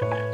Bye.